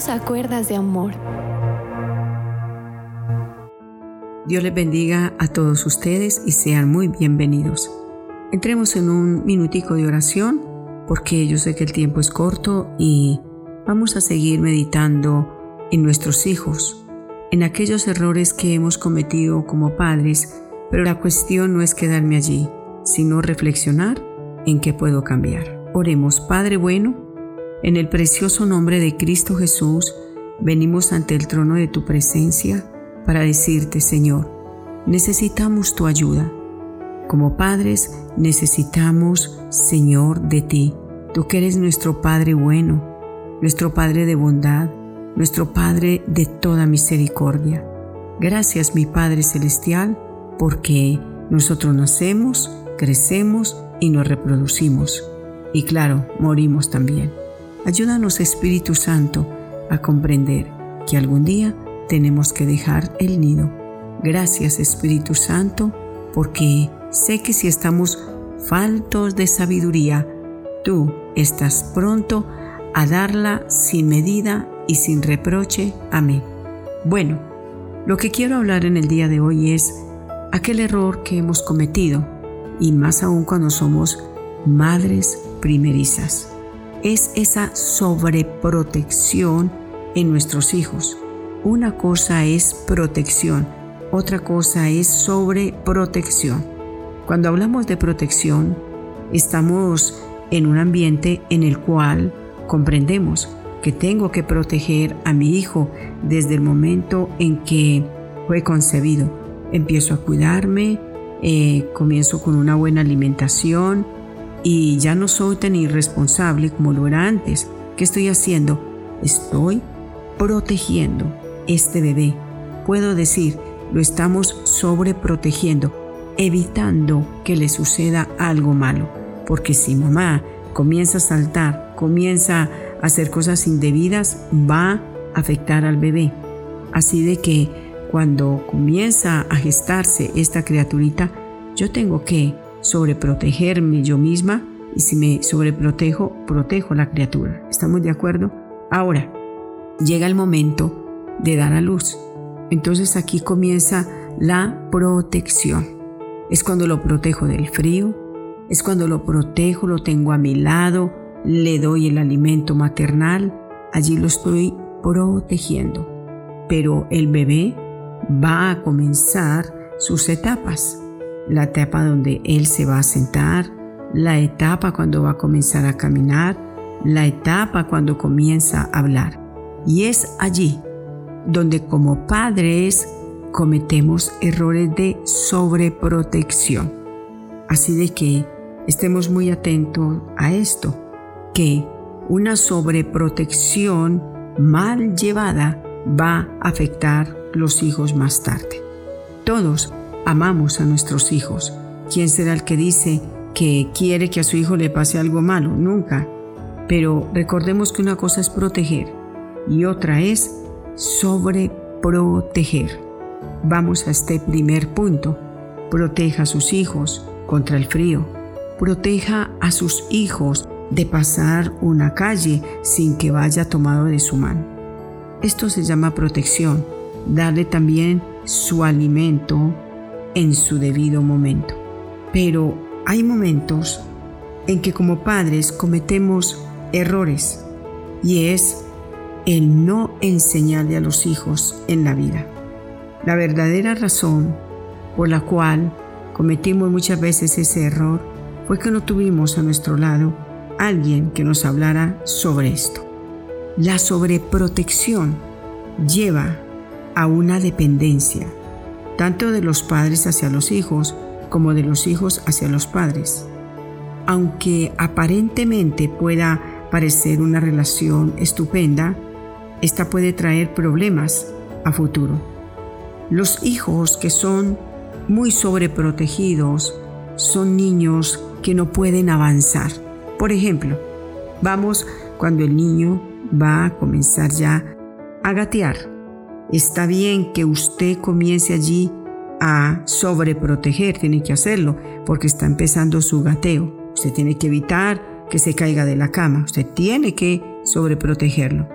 Solo a cuerdas de amor. Dios les bendiga a todos ustedes y sean muy bienvenidos. Entremos en un minutico de oración porque yo sé que el tiempo es corto y vamos a seguir meditando en nuestros hijos, en aquellos errores que hemos cometido como padres, pero la cuestión no es quedarme allí, sino reflexionar en qué puedo cambiar. Oremos, Padre bueno, en el precioso nombre de Cristo Jesús, venimos ante el trono de tu presencia para decirte, Señor, necesitamos tu ayuda. Como padres necesitamos, Señor, de ti. Tú que eres nuestro Padre bueno, nuestro Padre de bondad, nuestro Padre de toda misericordia. Gracias, mi Padre Celestial, porque nosotros nacemos, crecemos y nos reproducimos. Y claro, morimos también. Ayúdanos Espíritu Santo a comprender que algún día tenemos que dejar el nido. Gracias Espíritu Santo porque sé que si estamos faltos de sabiduría, tú estás pronto a darla sin medida y sin reproche. Amén. Bueno, lo que quiero hablar en el día de hoy es aquel error que hemos cometido y más aún cuando somos madres primerizas es esa sobreprotección en nuestros hijos. Una cosa es protección, otra cosa es sobreprotección. Cuando hablamos de protección, estamos en un ambiente en el cual comprendemos que tengo que proteger a mi hijo desde el momento en que fue concebido. Empiezo a cuidarme, eh, comienzo con una buena alimentación, y ya no soy tan irresponsable como lo era antes. ¿Qué estoy haciendo? Estoy protegiendo este bebé. Puedo decir, lo estamos sobreprotegiendo, evitando que le suceda algo malo. Porque si mamá comienza a saltar, comienza a hacer cosas indebidas, va a afectar al bebé. Así de que cuando comienza a gestarse esta criaturita, yo tengo que sobreprotegerme yo misma y si me sobreprotejo, protejo a la criatura. ¿Estamos de acuerdo? Ahora, llega el momento de dar a luz. Entonces aquí comienza la protección. Es cuando lo protejo del frío, es cuando lo protejo, lo tengo a mi lado, le doy el alimento maternal, allí lo estoy protegiendo. Pero el bebé va a comenzar sus etapas la etapa donde él se va a sentar, la etapa cuando va a comenzar a caminar, la etapa cuando comienza a hablar. Y es allí donde como padres cometemos errores de sobreprotección. Así de que estemos muy atentos a esto, que una sobreprotección mal llevada va a afectar los hijos más tarde. Todos amamos a nuestros hijos. ¿Quién será el que dice que quiere que a su hijo le pase algo malo? Nunca. Pero recordemos que una cosa es proteger y otra es sobreproteger. Vamos a este primer punto. Proteja a sus hijos contra el frío. Proteja a sus hijos de pasar una calle sin que vaya tomado de su mano. Esto se llama protección. Darle también su alimento, en su debido momento. Pero hay momentos en que como padres cometemos errores y es el no enseñarle a los hijos en la vida. La verdadera razón por la cual cometimos muchas veces ese error fue que no tuvimos a nuestro lado alguien que nos hablara sobre esto. La sobreprotección lleva a una dependencia tanto de los padres hacia los hijos como de los hijos hacia los padres. Aunque aparentemente pueda parecer una relación estupenda, esta puede traer problemas a futuro. Los hijos que son muy sobreprotegidos son niños que no pueden avanzar. Por ejemplo, vamos cuando el niño va a comenzar ya a gatear Está bien que usted comience allí a sobreproteger, tiene que hacerlo, porque está empezando su gateo. Usted tiene que evitar que se caiga de la cama, usted tiene que sobreprotegerlo.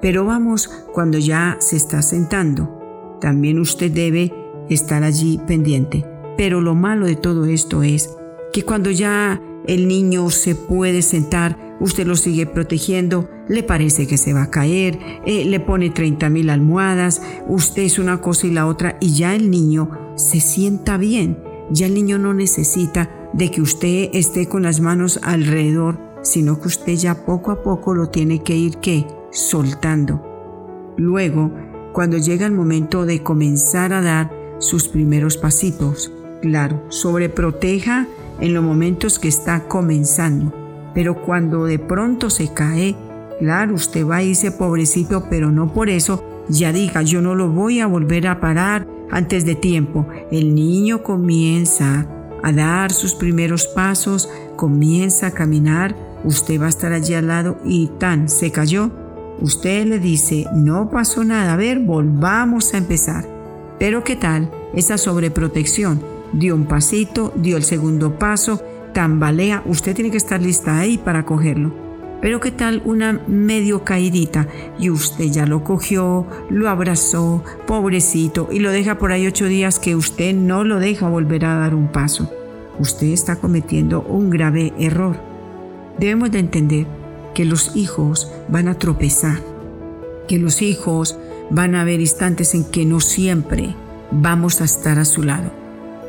Pero vamos cuando ya se está sentando. También usted debe estar allí pendiente. Pero lo malo de todo esto es que cuando ya el niño se puede sentar, usted lo sigue protegiendo, le parece que se va a caer, eh, le pone 30 mil almohadas, usted es una cosa y la otra y ya el niño se sienta bien, ya el niño no necesita de que usted esté con las manos alrededor, sino que usted ya poco a poco lo tiene que ir que soltando. Luego, cuando llega el momento de comenzar a dar sus primeros pasitos, claro, sobreproteja en los momentos que está comenzando, pero cuando de pronto se cae, claro, usted va a irse pobrecito, pero no por eso ya diga, yo no lo voy a volver a parar antes de tiempo. El niño comienza a dar sus primeros pasos, comienza a caminar, usted va a estar allí al lado y tan se cayó. Usted le dice, no pasó nada, a ver, volvamos a empezar. Pero ¿qué tal esa sobreprotección? Dio un pasito, dio el segundo paso, tambalea, usted tiene que estar lista ahí para cogerlo. Pero qué tal una medio caidita y usted ya lo cogió, lo abrazó, pobrecito, y lo deja por ahí ocho días que usted no lo deja volver a dar un paso. Usted está cometiendo un grave error. Debemos de entender que los hijos van a tropezar, que los hijos van a haber instantes en que no siempre vamos a estar a su lado.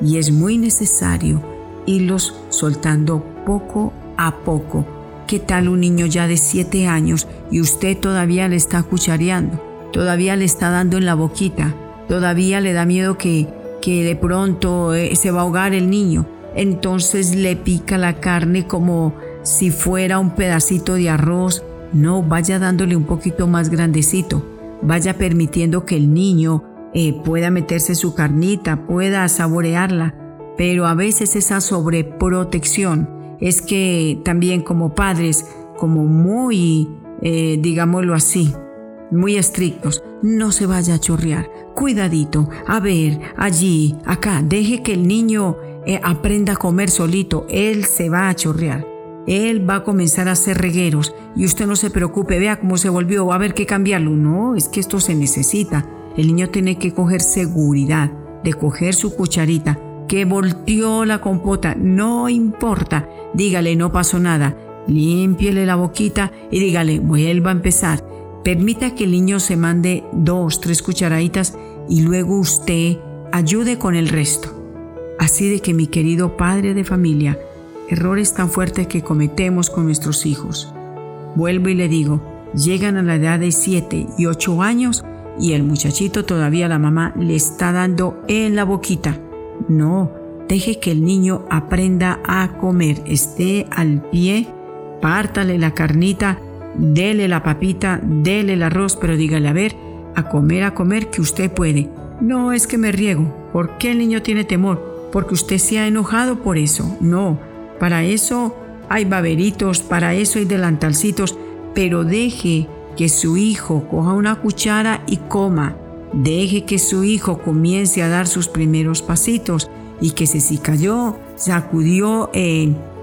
Y es muy necesario irlos soltando poco a poco ¿Qué tal un niño ya de 7 años y usted todavía le está cuchareando? Todavía le está dando en la boquita. Todavía le da miedo que, que de pronto eh, se va a ahogar el niño. Entonces le pica la carne como si fuera un pedacito de arroz. No, vaya dándole un poquito más grandecito. Vaya permitiendo que el niño eh, pueda meterse su carnita, pueda saborearla. Pero a veces esa sobreprotección es que también como padres, como muy, eh, digámoslo así, muy estrictos, no se vaya a chorrear. Cuidadito, a ver, allí, acá, deje que el niño eh, aprenda a comer solito, él se va a chorrear. Él va a comenzar a hacer regueros y usted no se preocupe, vea cómo se volvió, va a haber que cambiarlo. No, es que esto se necesita. El niño tiene que coger seguridad de coger su cucharita, que volteó la compota, no importa, dígale no pasó nada, límpiele la boquita y dígale vuelva a empezar. Permita que el niño se mande dos, tres cucharaditas y luego usted ayude con el resto. Así de que mi querido padre de familia, errores tan fuertes que cometemos con nuestros hijos. Vuelvo y le digo, llegan a la edad de 7 y 8 años y el muchachito todavía la mamá le está dando en la boquita. No, deje que el niño aprenda a comer, esté al pie, pártale la carnita, dele la papita, dele el arroz, pero dígale a ver, a comer, a comer, que usted puede. No es que me riego. ¿Por qué el niño tiene temor? Porque usted se ha enojado por eso. No, para eso hay baberitos, para eso hay delantalcitos, pero deje que su hijo coja una cuchara y coma. Deje que su hijo comience a dar sus primeros pasitos y que se si cayó, sacudió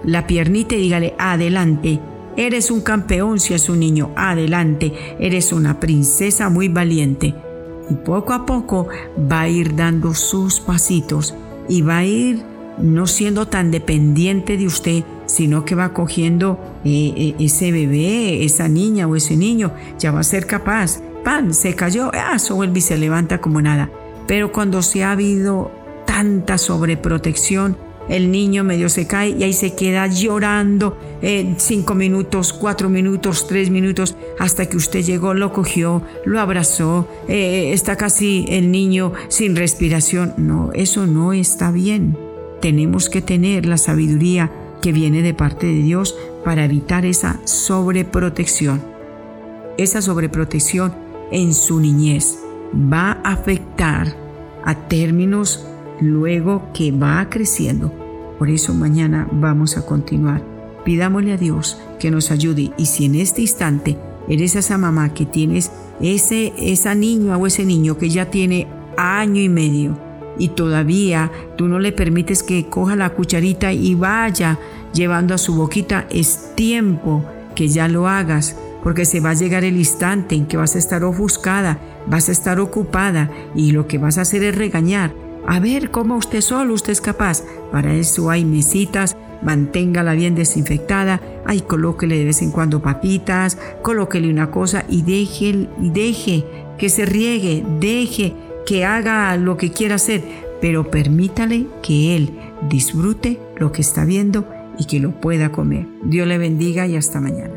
la piernita y dígale, adelante, eres un campeón si es un niño, adelante, eres una princesa muy valiente. Y poco a poco va a ir dando sus pasitos y va a ir no siendo tan dependiente de usted, sino que va cogiendo eh, eh, ese bebé, esa niña o ese niño, ya va a ser capaz. Pan, se cayó, ah, se vuelve y se levanta como nada. Pero cuando se ha habido tanta sobreprotección, el niño medio se cae y ahí se queda llorando eh, cinco minutos, cuatro minutos, tres minutos, hasta que usted llegó, lo cogió, lo abrazó, eh, está casi el niño sin respiración. No, eso no está bien. Tenemos que tener la sabiduría que viene de parte de Dios para evitar esa sobreprotección. Esa sobreprotección en su niñez va a afectar a términos luego que va creciendo. Por eso mañana vamos a continuar. Pidámosle a Dios que nos ayude y si en este instante eres esa mamá que tienes ese, esa niña o ese niño que ya tiene año y medio y todavía tú no le permites que coja la cucharita y vaya llevando a su boquita, es tiempo que ya lo hagas porque se va a llegar el instante en que vas a estar ofuscada, vas a estar ocupada y lo que vas a hacer es regañar. A ver cómo usted solo, usted es capaz. Para eso hay mesitas, manténgala bien desinfectada, ay, colóquele de vez en cuando papitas, colóquele una cosa y deje, deje que se riegue, deje que haga lo que quiera hacer, pero permítale que él disfrute lo que está viendo y que lo pueda comer. Dios le bendiga y hasta mañana.